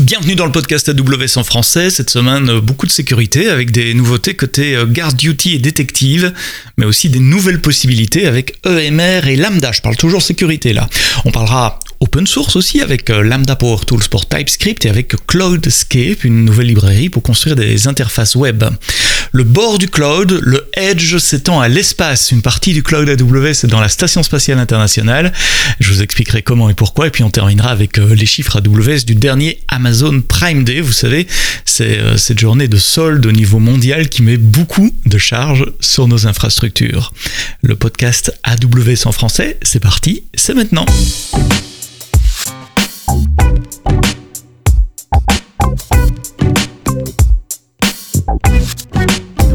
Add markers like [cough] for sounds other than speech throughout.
Bienvenue dans le podcast AWS en français. Cette semaine, beaucoup de sécurité avec des nouveautés côté euh, Guard Duty et Détective, mais aussi des nouvelles possibilités avec EMR et Lambda. Je parle toujours sécurité là. On parlera open source aussi avec euh, Lambda Power Tools pour TypeScript et avec Cloudscape, une nouvelle librairie pour construire des interfaces web. Le bord du cloud, le edge s'étend à l'espace. Une partie du cloud AWS est dans la station spatiale internationale. Je vous expliquerai comment et pourquoi. Et puis on terminera avec euh, les chiffres AWS du dernier Amazon Prime Day. Vous savez, c'est euh, cette journée de solde au niveau mondial qui met beaucoup de charges sur nos infrastructures. Le podcast AWS en français, c'est parti, c'est maintenant.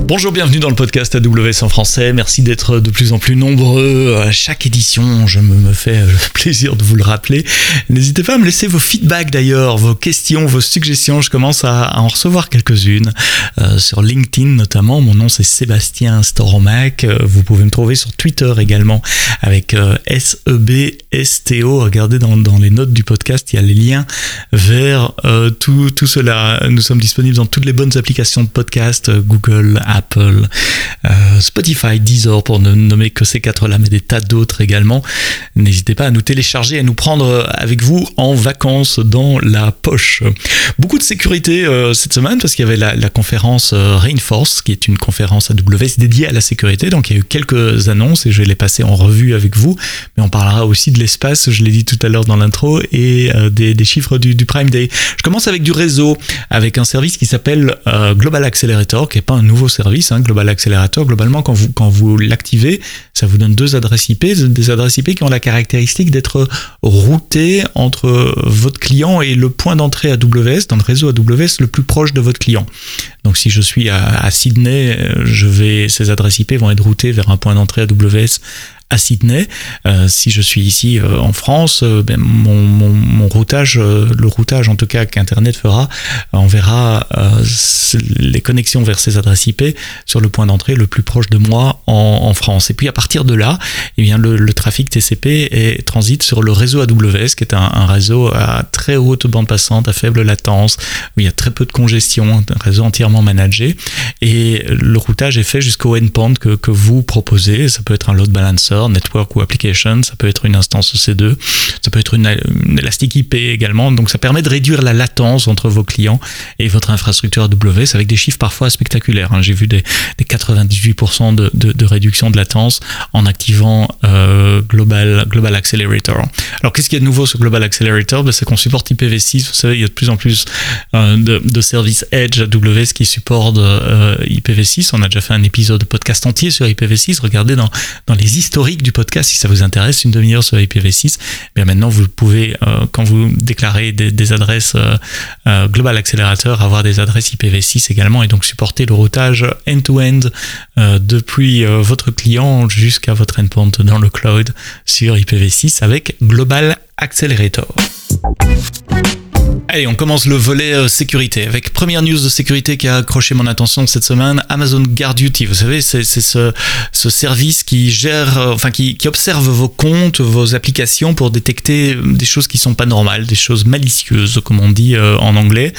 Bonjour, bienvenue dans le podcast AWS en français. Merci d'être de plus en plus nombreux à chaque édition. Je me, fais euh, [laughs] plaisir de vous le rappeler. N'hésitez pas à me laisser vos feedbacks d'ailleurs, vos questions, vos suggestions. Je commence à, en recevoir quelques-unes euh, sur LinkedIn notamment. Mon nom c'est Sébastien Storomac. Euh, vous pouvez me trouver sur Twitter également avec SEBSTO. Regardez dans, dans, les notes du podcast, il y a les liens vers tout, tout cela. Nous sommes disponibles dans toutes les bonnes applications de podcast, Google, Apple, euh, Spotify, Deezer pour ne nommer que ces quatre-là, mais des tas d'autres également. N'hésitez pas à nous télécharger, à nous prendre avec vous en vacances dans la poche. Beaucoup de sécurité euh, cette semaine parce qu'il y avait la, conférence euh, Reinforce, qui est une conférence AWS dédiée à la sécurité. Donc il y a eu quelques annonces et je vais les passer en revue avec vous. Mais on parlera aussi de l'espace, je l'ai dit tout à l'heure dans l'intro, et des, chiffres du, Prime Day. Je commence avec du réseau, avec un service qui s'appelle Global Accelerator, qui n'est pas un nouveau service Hein, Global Accelerator, globalement, quand vous, quand vous l'activez, ça vous donne deux adresses IP, des adresses IP qui ont la caractéristique d'être routées entre votre client et le point d'entrée AWS, dans le réseau AWS le plus proche de votre client. Donc si je suis à, à Sydney, je vais, ces adresses IP vont être routées vers un point d'entrée AWS à Sydney. Euh, si je suis ici euh, en France, euh, ben, mon, routage, le routage en tout cas qu'Internet fera, enverra les connexions vers ces adresses IP sur le point d'entrée le plus proche de moi en, France. Et puis à partir de là, eh bien le, trafic TCP est, transite sur le réseau AWS, qui est un, un, réseau à très haute bande passante, à faible latence, où il y a très peu de congestion, un réseau entièrement managé. Et le routage est fait jusqu'au endpoint que, que vous proposez. Ça peut être un load balancer network ou application, ça peut être une instance EC2, ça peut être une, Elastic IP également. Donc ça permet de réduire la latence entre vos clients et votre infrastructure AWS avec des chiffres parfois spectaculaires. Hein. J'ai vu des, 98% de, réduction de latence en activant euh, Global, Global Accelerator. Alors qu'est-ce qu'il y a de nouveau sur Global Accelerator? Ben, C'est qu'on supporte IPv6. Vous savez, il y a de plus en plus euh, de, services Edge AWS qui supportent euh, IPv6. On a déjà fait un épisode de podcast entier sur IPv6. Regardez dans, dans les historiques du podcast si ça vous intéresse, une demi-heure sur IPv6. Bien maintenant, vous pouvez, euh, quand vous déclarez des, adresses euh, euh, Global Accelerator, avoir des adresses IPv6 également et donc supporter le routage end-to-end depuis votre client jusqu'à votre endpoint dans le cloud sur IPv6 avec Global Accelerator. Allez, on commence le volet euh, sécurité avec première news de sécurité qui a accroché mon attention cette semaine, Amazon Guard Duty. Vous savez, c'est ce, ce, service qui gère, euh, enfin qui, observe vos comptes, vos applications pour détecter des choses qui sont pas normales, des choses malicieuses, comme on dit euh, en anglais.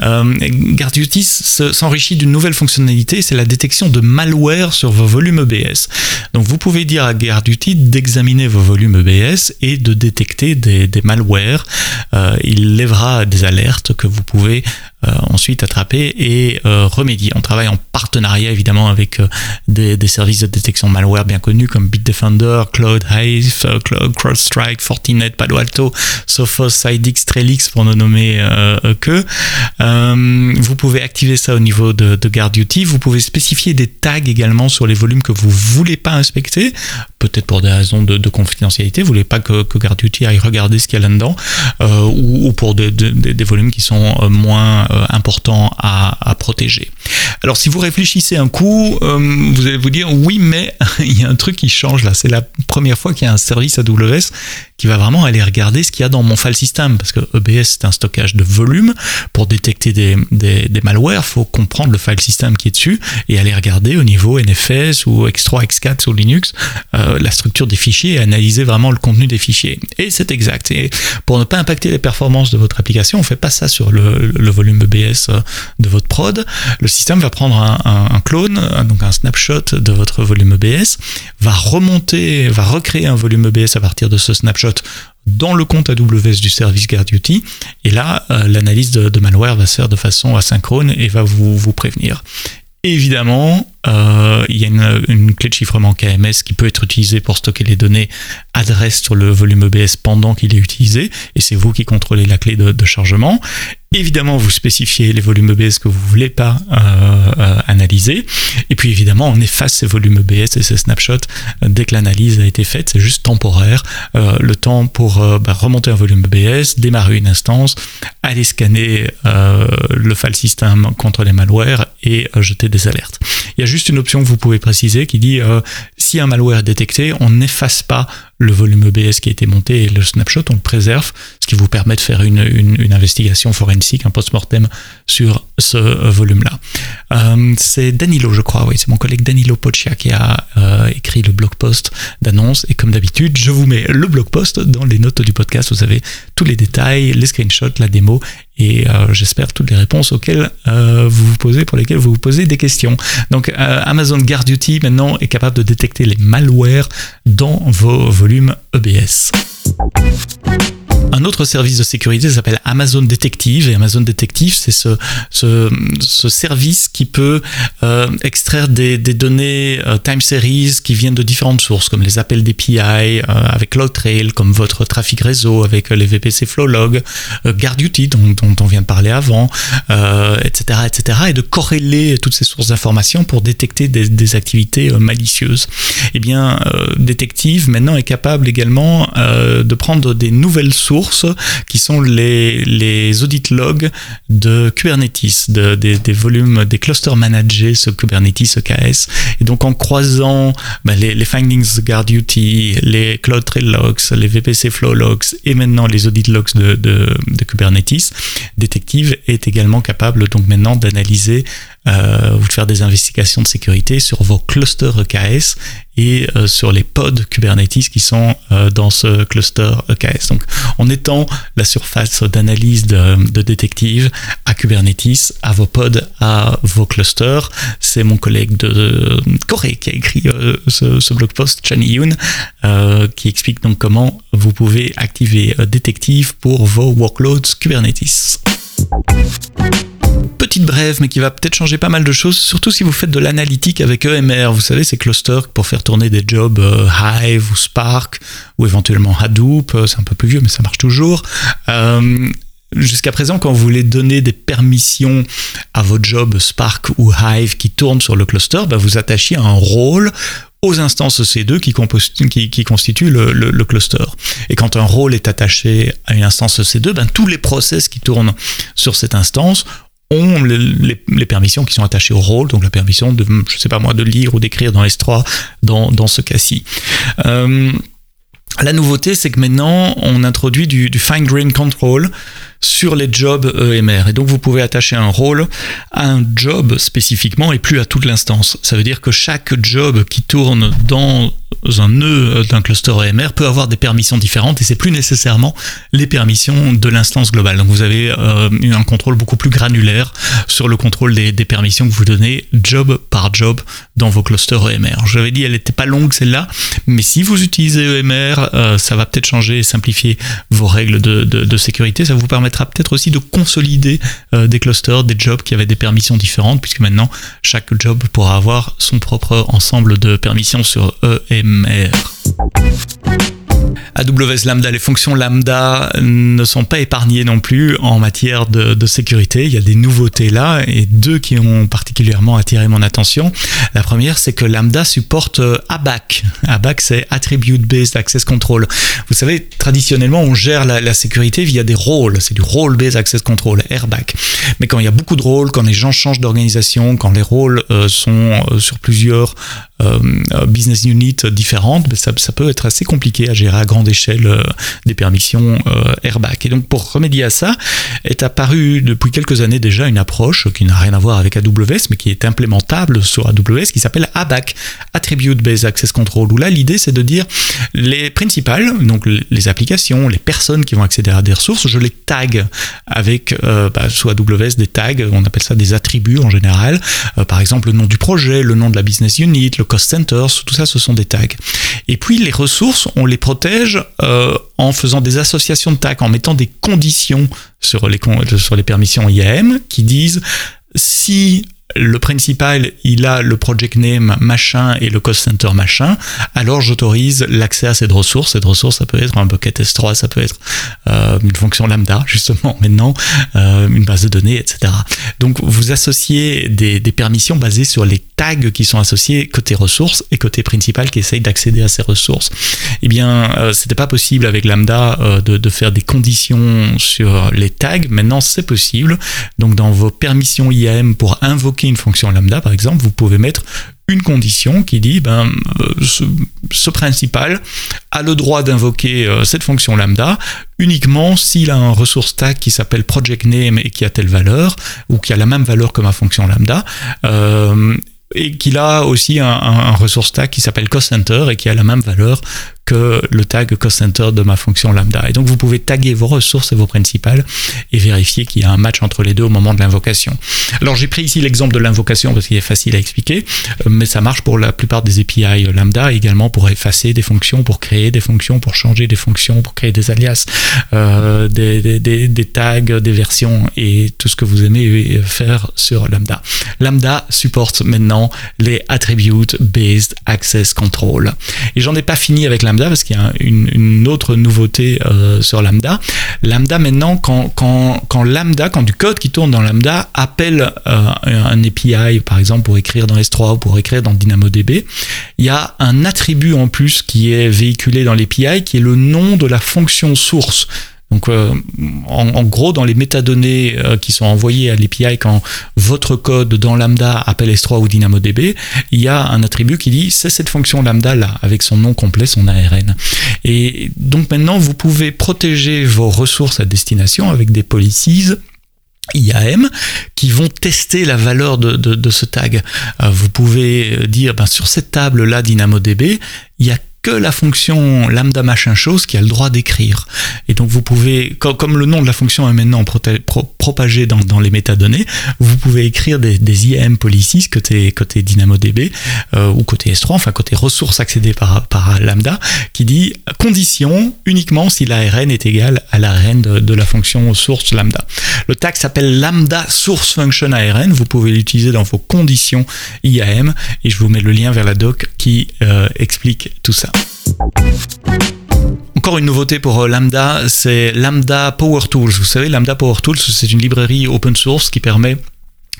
Euh, Guard Duty s'enrichit d'une nouvelle fonctionnalité, c'est la détection de malware sur vos volumes EBS. Donc vous pouvez dire à Guard Duty d'examiner vos volumes EBS et de détecter des, malwares. Euh, il lèvera des alertes que vous pouvez euh, ensuite attraper et euh, remédier. On travaille en partenariat évidemment avec euh, des, services de détection malware bien connus comme Bitdefender, Cloud Hive, Cloud CrowdStrike, Fortinet, Palo Alto, Sophos, Sidix, Trellix pour ne nommer que. vous pouvez activer ça au niveau de, de Guard Duty. Vous pouvez spécifier des tags également sur les volumes que vous voulez pas inspecter, peut-être pour des raisons de, de confidentialité. Vous voulez pas que, que Guard Duty aille regarder ce qu'il y a là-dedans, ou, ou, pour des, des volumes qui sont moins euh, important à, protéger. Alors si vous réfléchissez un coup, euh, vous allez vous dire oui mais [laughs] il y a un truc qui change là. C'est la première fois qu'il y a un service AWS qui va vraiment aller regarder ce qu'il y a dans mon file system parce que EBS c'est un stockage de volume. Pour détecter des, des, des malwares, faut comprendre le file system qui est dessus et aller regarder au niveau NFS ou X3, X4 sur Linux euh, la structure des fichiers et analyser vraiment le contenu des fichiers. Et c'est exact. Et pour ne pas impacter les performances de votre application, on fait pas ça sur le, volume EBS de votre prod. Le système va prendre un, clone, donc un snapshot de votre volume EBS, va remonter, va recréer un volume EBS à partir de ce snapshot dans le compte AWS du service GuardDuty. Et là, l'analyse de, malware va se faire de façon asynchrone et va vous prévenir. Évidemment, euh, il y a une, clé de chiffrement KMS qui peut être utilisée pour stocker les données adresses sur le volume EBS pendant qu'il est utilisé, et c'est vous qui contrôlez la clé de, chargement. Évidemment, vous spécifiez les volumes EBS que vous voulez pas euh, euh, analyser, et puis évidemment, on efface ces volumes EBS et ces snapshots dès que l'analyse a été faite. C'est juste temporaire, le temps pour bah, remonter un volume EBS, démarrer une instance, aller scanner le file system contre les malwares et jeter des alertes. Il y a juste une option que vous pouvez préciser qui dit euh, si un malware est détecté, on n'efface pas le volume EBS qui a été monté et le snapshot, on le préserve, ce qui vous permet de faire une, investigation forensique, un post-mortem sur ce euh, volume-là. Euh, c'est Danilo, je crois, oui, c'est mon collègue Danilo Poccia qui a écrit le blog post d'annonce. Et comme d'habitude, je vous mets le blog post dans les notes du podcast. Vous avez tous les détails, les screenshots, la démo et j'espère toutes les réponses auxquelles vous vous posez, pour lesquelles vous vous posez des questions. Donc Amazon Guard Duty maintenant est capable de détecter les malwares dans vos volumes EBS. Un autre service de sécurité s'appelle Amazon Detective et Amazon Detective c'est ce, ce, service qui peut euh, extraire des, données euh, time series qui viennent de différentes sources comme les appels d'API euh, avec CloudTrail comme votre trafic réseau avec les VPC Flowlog, GuardDuty dont, dont, on vient de parler avant, etc., etc. et de corréler toutes ces sources d'informations pour détecter des, des activités malicieuses. Eh bien, Detective maintenant est capable également de prendre des nouvelles sources qui sont les, les audit logs de Kubernetes, de, des, volumes, des clusters managés sur Kubernetes EKS. Et donc en croisant bah, les, findings guard duty, les cloud trail logs, les VPC flow logs et maintenant les audit logs de Kubernetes, Detective est également capable donc maintenant d'analyser euh, ou de faire des investigations de sécurité sur vos clusters EKS et euh, sur les pods Kubernetes qui sont euh, dans ce cluster EKS. Donc, en étant la surface d'analyse de, de, détective à Kubernetes, à vos pods, à vos clusters, c'est mon collègue de Corée qui a écrit ce, ce, blog post, Chani Yoon, qui explique donc comment vous pouvez activer détective pour vos workloads Kubernetes petite brève, mais qui va peut-être changer pas mal de choses, surtout si vous faites de l'analytique avec EMR. Vous savez, ces clusters pour faire tourner des jobs euh, Hive ou Spark, ou éventuellement Hadoop, euh, c'est un peu plus vieux, mais ça marche toujours. Euh, jusqu'à présent, quand vous voulez donner des permissions à vos jobs Spark ou Hive qui tournent sur le cluster, bah, vous attachiez un rôle aux instances C2 qui, qui, constituent le, cluster. Et quand un rôle est attaché à une instance C2, ben, tous les process qui tournent sur cette instance ont les, permissions qui sont attachées au rôle, donc la permission de, je sais pas moi, de lire ou d'écrire dans S3 dans, dans ce cas-ci. Euh, la nouveauté, c'est que maintenant, on introduit du, du fine grain control sur les jobs EMR. Et donc, vous pouvez attacher un rôle à un job spécifiquement et plus à toute l'instance. Ça veut dire que chaque job qui tourne dans un nœud d'un cluster EMR peut avoir des permissions différentes et c'est plus nécessairement les permissions de l'instance globale. Donc vous avez euh, un contrôle beaucoup plus granulaire sur le contrôle des, permissions que vous donnez job par job dans vos clusters EMR. Je l'avais dit, elle n'était pas longue celle-là, mais si vous utilisez EMR, euh, ça va peut-être changer et simplifier vos règles de, sécurité. Ça vous permettra peut-être aussi de consolider euh, des clusters, des jobs qui avaient des permissions différentes, puisque maintenant chaque job pourra avoir son propre ensemble de permissions sur EMR. AWS Lambda, les fonctions Lambda ne sont pas épargnées non plus en matière de, sécurité. Il y a des nouveautés là et deux qui ont particulièrement attiré mon attention. La première, c'est que Lambda supporte ABAC. ABAC, c'est Attribute Based Access Control. Vous savez, traditionnellement, on gère la, sécurité via des rôles. C'est du Role Based Access Control, RBAC. Mais quand il y a beaucoup de rôles, quand les gens changent d'organisation, quand les rôles euh, sont euh, sur plusieurs business units différentes, ça, ça, peut être assez compliqué à gérer à grande échelle des permissions airbag. Et donc pour remédier à ça, est apparu depuis quelques années déjà une approche qui n'a rien à voir avec AWS, mais qui est implémentable sur AWS, qui s'appelle ABAC, Attribute Based Access Control, où là l'idée c'est de dire les principales, donc les applications, les personnes qui vont accéder à des ressources, je les tag avec euh, bah, soit AWS des tags, on appelle ça des attributs en général, euh, par exemple le nom du projet, le nom de la business unit, le cost center, tout ça ce sont des tags. Et puis les ressources, on les protège euh, en faisant des associations de tags, en mettant des conditions sur les, sur les permissions IAM qui disent si le principal, il a le project name machin et le cost center machin, alors j'autorise l'accès à cette ressource. Cette ressource, ça peut être un bucket S3, ça peut être euh, une fonction lambda, [laughs] justement, maintenant, euh, une base de données, etc. Donc, vous associez des, permissions basées sur les tags qui sont associés côté ressources et côté principal qui essaye d'accéder à ces ressources. Eh bien, euh, c'était pas possible avec lambda de, de faire des conditions sur les tags. Maintenant, c'est possible. Donc, dans vos permissions IAM pour invoquer une fonction lambda, par exemple, vous pouvez mettre une condition qui dit ben, euh, ce, principal a le droit d'invoquer euh, cette fonction lambda uniquement s'il a un ressource tag qui s'appelle project name et qui a telle valeur ou qui a la même valeur que ma fonction lambda. Euh, et qu'il a aussi un, un, ressource tag qui s'appelle cost center et qui a la même valeur que le tag cost center de ma fonction lambda. Et donc vous pouvez taguer vos ressources et vos principales et vérifier qu'il y a un match entre les deux au moment de l'invocation. Alors j'ai pris ici l'exemple de l'invocation parce qu'il est facile à expliquer, euh, mais ça marche pour la plupart des API lambda, également pour effacer des fonctions, pour créer des fonctions, pour changer des fonctions, pour créer des alias, euh, des, des, tags, des versions et tout ce que vous aimez faire sur lambda. Lambda supporte maintenant les attribute based access control. Et j'en ai pas fini avec lambda parce qu'il y a une, autre nouveauté euh, sur Lambda. Lambda maintenant, quand, quand, quand, Lambda, quand du code qui tourne dans Lambda appelle euh, un API, par exemple pour écrire dans S3 ou pour écrire dans DynamoDB, il y a un attribut en plus qui est véhiculé dans l'API qui est le nom de la fonction source. Donc, euh, en, gros, dans les métadonnées euh, qui sont envoyées à l'API quand votre code dans Lambda appelle S3 ou DynamoDB, il y a un attribut qui dit c'est cette fonction Lambda là, avec son nom complet, son ARN. Et donc maintenant, vous pouvez protéger vos ressources à destination avec des policies IAM qui vont tester la valeur de, ce tag. Euh, vous pouvez dire ben, sur cette table là DynamoDB, il y a que la fonction lambda machin chose qui a le droit d'écrire. Et donc vous pouvez, comme le nom de la fonction est maintenant propagé dans, les métadonnées, vous pouvez écrire des, IAM policies côté, côté DynamoDB euh, ou côté S3, enfin côté ressources accédées par, lambda, qui dit condition uniquement si l'ARN est égal à l'ARN de, de la fonction source lambda. Le tag s'appelle lambda source function ARN, vous pouvez l'utiliser dans vos conditions IAM et je vous mets le lien vers la doc qui euh, explique tout ça. Encore une nouveauté pour euh, Lambda, c'est Lambda Power Tools. Vous savez, Lambda Power Tools, c'est une librairie open source qui permet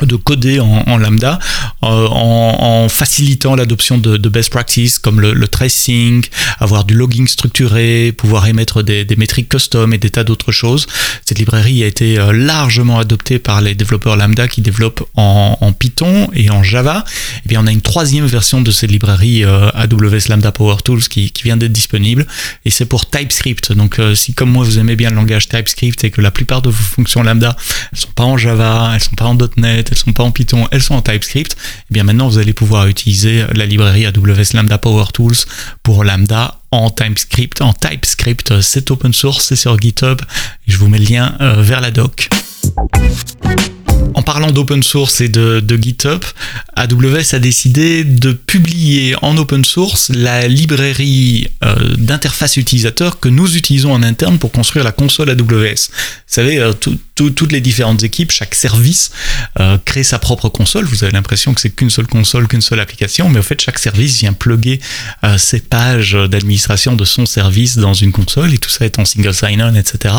de coder en, lambda euh, en, facilitant l'adoption de, best practices comme le, tracing, avoir du logging structuré, pouvoir émettre des, métriques custom et des tas d'autres choses. Cette librairie a été euh, largement adoptée par les développeurs lambda qui développent en, Python et en Java. Et bien on a une troisième version de cette librairie euh, AWS Lambda Power Tools qui, vient d'être disponible et c'est pour TypeScript. Donc si comme moi vous aimez bien le langage TypeScript et que la plupart de vos fonctions lambda elles sont pas en Java, elles sont pas en .NET, elles sont pas en Python, elles sont en TypeScript, et eh bien maintenant vous allez pouvoir utiliser la librairie AWS Lambda Power Tools pour Lambda en TypeScript. En TypeScript, c'est open source, c'est sur GitHub, je vous mets le lien euh, vers la doc. En parlant d'open source et de, GitHub, AWS a décidé de publier en open source la librairie euh, d'interface utilisateur que nous utilisons en interne pour construire la console AWS. Vous savez, euh, toutes les différentes équipes, chaque service euh, crée sa propre console. Vous avez l'impression que c'est qu'une seule console, qu'une seule application, mais en fait, chaque service vient plugger ses pages d'administration de son service dans une console et tout ça est en single sign-on, etc.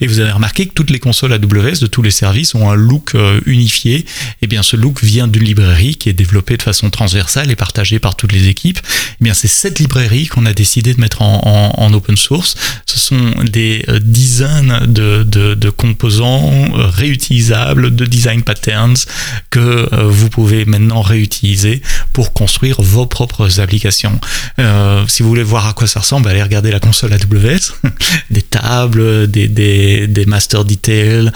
Et vous avez remarqué que toutes les consoles AWS de tous les services ont un look euh, unifié. Et eh bien, ce look vient d'une librairie qui est développée de façon transversale et partagée par toutes les équipes. Eh bien, c'est cette librairie qu'on a décidé de mettre en, open source. Ce sont des euh, dizaines de, composants 100% réutilisables de design patterns que vous pouvez maintenant réutiliser pour construire vos propres applications. si vous voulez voir à quoi ça ressemble, allez regarder la console AWS, [laughs] des tables, des, des, des master details,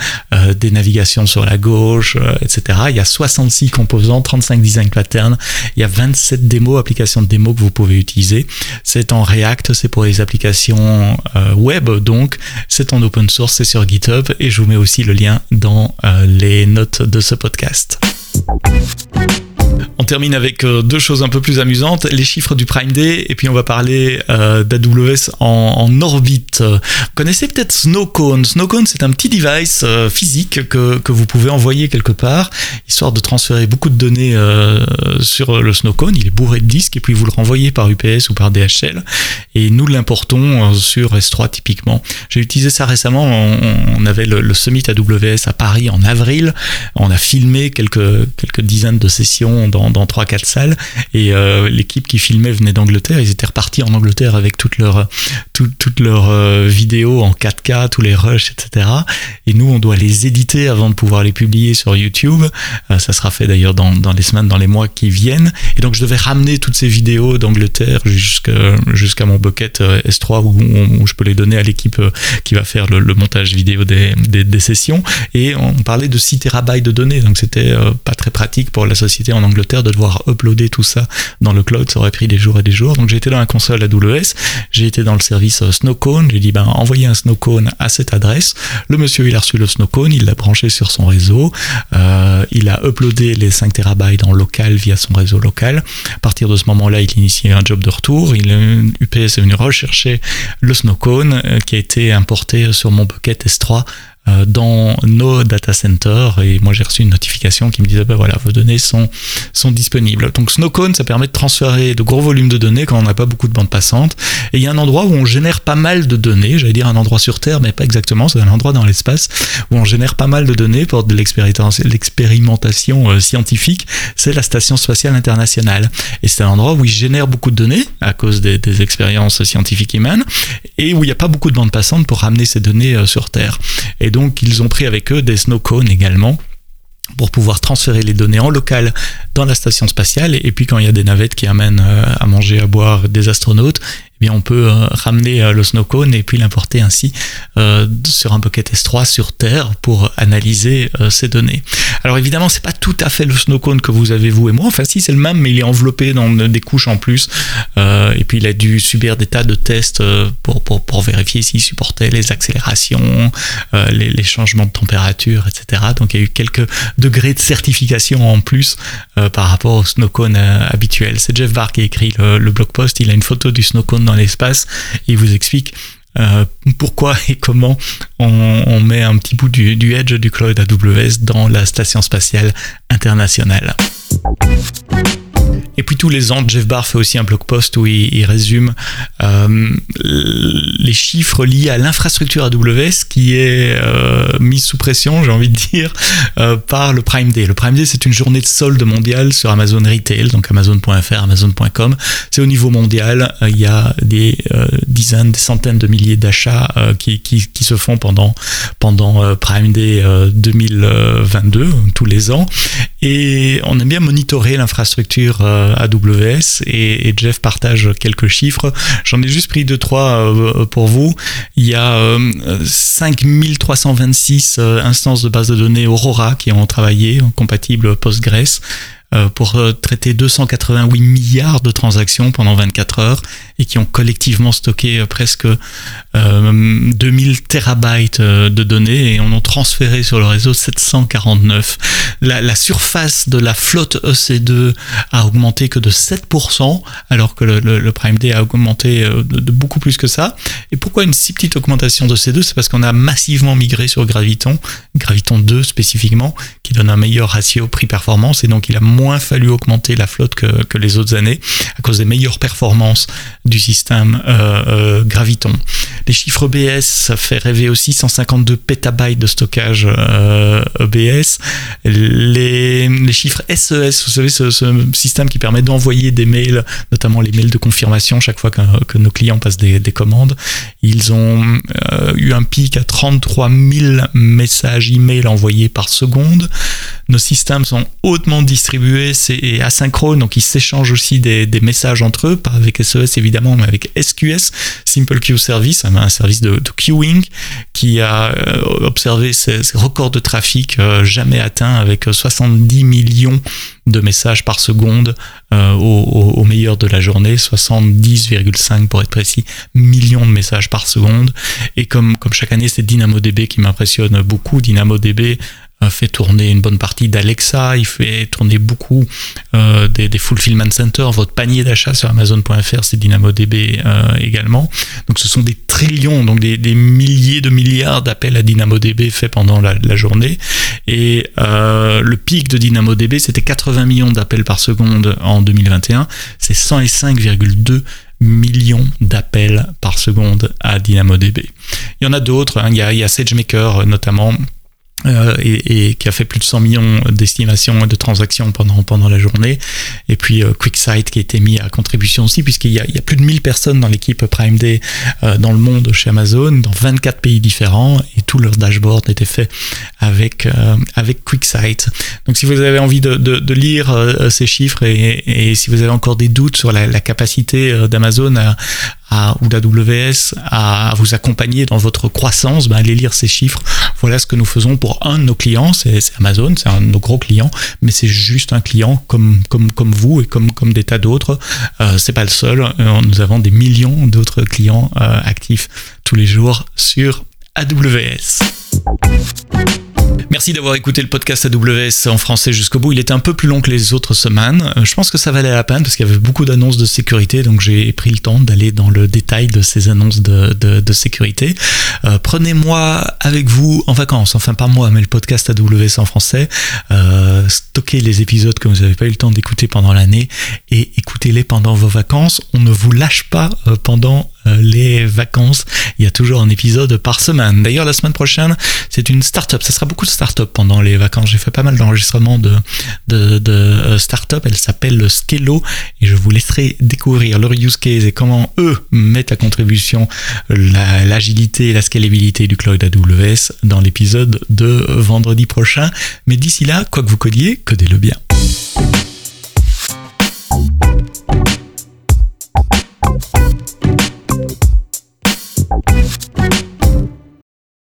des navigations sur la gauche, etc. Il y a 66 composants, 35 design patterns, il y a 27 démos, applications de démos que vous pouvez utiliser. C'est en React, c'est pour les applications euh, web, donc c'est en open source, c'est sur GitHub et je vous mets aussi le lien dans euh, les notes de ce podcast. On termine avec euh, deux choses un peu plus amusantes, les chiffres du Prime Day, et puis on va parler euh, d'AWS en, orbite. Vous connaissez peut-être Snowcone. Snowcone, c'est un petit device euh, physique que, que, vous pouvez envoyer quelque part, histoire de transférer beaucoup de données sur le Snowcone. Il est bourré de disques, et puis vous le renvoyez par UPS ou par DHL, et nous l'importons sur S3 typiquement. J'ai utilisé ça récemment, on, avait le, le, Summit AWS à Paris en avril, on a filmé quelques, quelques dizaines de sessions dans, dans 3-4 salles et euh, l'équipe qui filmait venait d'Angleterre. Ils étaient repartis en Angleterre avec toutes leurs toutes leurs euh, vidéos en 4K, tous les rushs, etc. Et nous, on doit les éditer avant de pouvoir les publier sur YouTube. Euh, ça sera fait d'ailleurs dans, dans, les semaines, dans les mois qui viennent. Et donc, je devais ramener toutes ces vidéos d'Angleterre jusqu'à jusqu'à mon bucket S3 où, où, je peux les donner à l'équipe qui va faire le, montage vidéo des, des, des, sessions. Et on parlait de 6 terabytes de données. Donc, c'était pas très pratique pour la société en Angleterre de devoir uploader tout ça dans le cloud, ça aurait pris des jours et des jours. Donc j'ai été dans la console AWS, j'ai été dans le service euh, Snowcone, j'ai dit ben envoyez un Snowcone à cette adresse. Le monsieur il a reçu le Snowcone, il l'a branché sur son réseau, euh, il a uploadé les 5 terabytes en local via son réseau local. À partir de ce moment-là, il initiait un job de retour. Il, UPS est venu rechercher le Snowcone euh, qui a été importé sur mon bucket S3 euh, dans nos data centers. Et moi j'ai reçu une notification qui me disait ben voilà vos données sont sont disponibles. Donc Snowcone ça permet de transférer de gros volumes de données quand on n'a pas beaucoup de bandes passantes. Et il y a un endroit où on génère pas mal de données. J'allais dire un endroit sur Terre mais pas exactement. C'est un endroit dans l'espace où on génère pas mal de données pour de l'expérimentation euh, scientifique. C'est la station spatiale internationale. Et c'est un endroit où il génère beaucoup de données à cause des, des expériences scientifiques humaines et où il n'y a pas beaucoup de bandes passantes pour ramener ces données euh, sur Terre. Et donc, ils ont pris avec eux des snowcones également pour pouvoir transférer les données en local dans la station spatiale. Et puis quand il y a des navettes qui amènent euh, à manger à boire des astronautes on peut euh, ramener euh, le snowcone et puis l'importer ainsi sur un bucket S3 sur Terre pour analyser ces données. Alors évidemment, c'est pas tout à fait le snowcone que vous avez vous et moi. Enfin, si c'est le même, mais il est enveloppé dans des couches en plus. Euh, et puis il a dû subir des tas de tests euh, pour, vérifier s'il supportait les accélérations, euh, les, changements de température, etc. Donc il y a eu quelques degrés de certification en plus euh, par rapport au snowcone euh, habituel. C'est Jeff Barr qui écrit le, le blog post. Il a une photo du snowcone l'espace. Il vous explique euh, pourquoi et comment on, met un petit bout du, du edge du cloud AWS dans la station spatiale internationale. Et puis tous les ans, Jeff Barr fait aussi un blog post où il, résume euh, les chiffres liés à l'infrastructure AWS qui est euh, mise sous pression, j'ai envie de dire, euh, par le Prime Day. Le Prime Day, c'est une journée de solde mondiale sur Amazon Retail, donc Amazon.fr, Amazon.com. C'est au niveau mondial. il y a des dizaines, des centaines de milliers d'achats qui, qui, se font pendant, pendant Prime Day 2022, tous les ans. Et on aime bien monitorer l'infrastructure AWS et, Jeff partage quelques chiffres. J'en ai juste pris deux trois euh, pour vous. Il y a 5326 euh, instances de base de données Aurora qui ont travaillé compatibles Postgres. Euh, pour euh, traiter 288 milliards de transactions pendant 24 heures et qui ont collectivement stocké euh, presque 2000 terabytes de données et on a transféré sur le réseau 749. La, la surface de la flotte EC2 a augmenté que de 7% alors que le, le, Prime Day a augmenté de, beaucoup plus que ça. Et pourquoi une si petite augmentation de C2 C'est parce qu'on a massivement migré sur Graviton, Graviton 2 spécifiquement, qui donne un meilleur ratio prix-performance et donc il a moins fallu augmenter la flotte que, les autres années à cause des meilleures performances du système euh, euh, Graviton. Les chiffres EBS, ça fait rêver aussi 152 pétabytes de stockage euh, EBS. Les, chiffres SES, e vous savez, ce, système qui permet d'envoyer des mails, notamment les mails de confirmation chaque fois que, que nos clients passent des, des commandes. Ils ont euh, eu un pic à 33 000 messages email envoyés par seconde. Nos systèmes sont hautement distribués et asynchrones, donc ils s'échangent aussi des, des, messages entre eux, pas avec SES évidemment, mais avec SQS, Simple Queue Service, un service de, de queuing qui a euh, observé ces, records de trafic euh, jamais atteints avec 70 millions de messages par seconde euh, au, au, meilleur de la journée, 70,5 pour être précis, millions de messages par seconde. Et comme, comme chaque année, c'est DynamoDB qui m'impressionne beaucoup. DynamoDB fait tourner une bonne partie d'Alexa, il fait tourner beaucoup euh, des, fulfillment centers. Votre panier d'achat sur Amazon.fr, c'est DynamoDB euh, également. Donc ce sont des trillions, donc des, milliers de milliards d'appels à DynamoDB faits pendant la, journée. Et euh, le pic de DynamoDB, c'était 80 millions d'appels par seconde en 2021. C'est 105,2 millions d'appels par seconde à DynamoDB. Il y en a d'autres, hein. il y a SageMaker notamment euh, et, et, qui a fait plus de 100 millions d'estimations de transactions pendant, pendant la journée. Et puis euh, QuickSight qui a été mis à contribution aussi, puisqu'il y y a plus de 1000 personnes dans l'équipe Prime Day euh, dans le monde chez Amazon, dans 24 pays différents, et tout leur dashboard était fait avec, euh, avec QuickSight. Donc si vous avez envie de, de, de lire euh, ces chiffres et, et, si vous avez encore des doutes sur la, la capacité d'Amazon à, ou d'AWS à vous accompagner dans votre croissance, ben allez lire ces chiffres. Voilà ce que nous faisons pour un de nos clients, c'est Amazon, c'est un de nos gros clients, mais c'est juste un client comme, comme, comme vous et comme, comme des tas d'autres. Euh, c'est pas le seul. Euh, nous avons des millions d'autres clients euh, actifs tous les jours sur AWS. Merci d'avoir écouté le podcast AWS en français jusqu'au bout. Il était un peu plus long que les autres semaines. Euh, je pense que ça valait la peine parce qu'il y avait beaucoup d'annonces de sécurité, donc j'ai pris le temps d'aller dans le détail de ces annonces de, sécurité. Euh, Prenez-moi avec vous en vacances, enfin pas moi, mais le podcast AWS en français. Euh, stockez les épisodes que vous n'avez pas eu le temps d'écouter pendant l'année et écoutez-les pendant vos vacances. On ne vous lâche pas pendant euh, les vacances. Il y a toujours un épisode par semaine. D'ailleurs, la semaine prochaine, c'est une start-up. Ça sera beaucoup de start-up pendant les vacances. J'ai fait pas mal d'enregistrements de, de. Euh, Elle s'appelle Skello et je vous laisserai découvrir leur use case et comment eux mettent à contribution l'agilité et la scalabilité du cloud AWS dans l'épisode de vendredi prochain. Mais d'ici là, quoi que vous codiez, codez-le bien.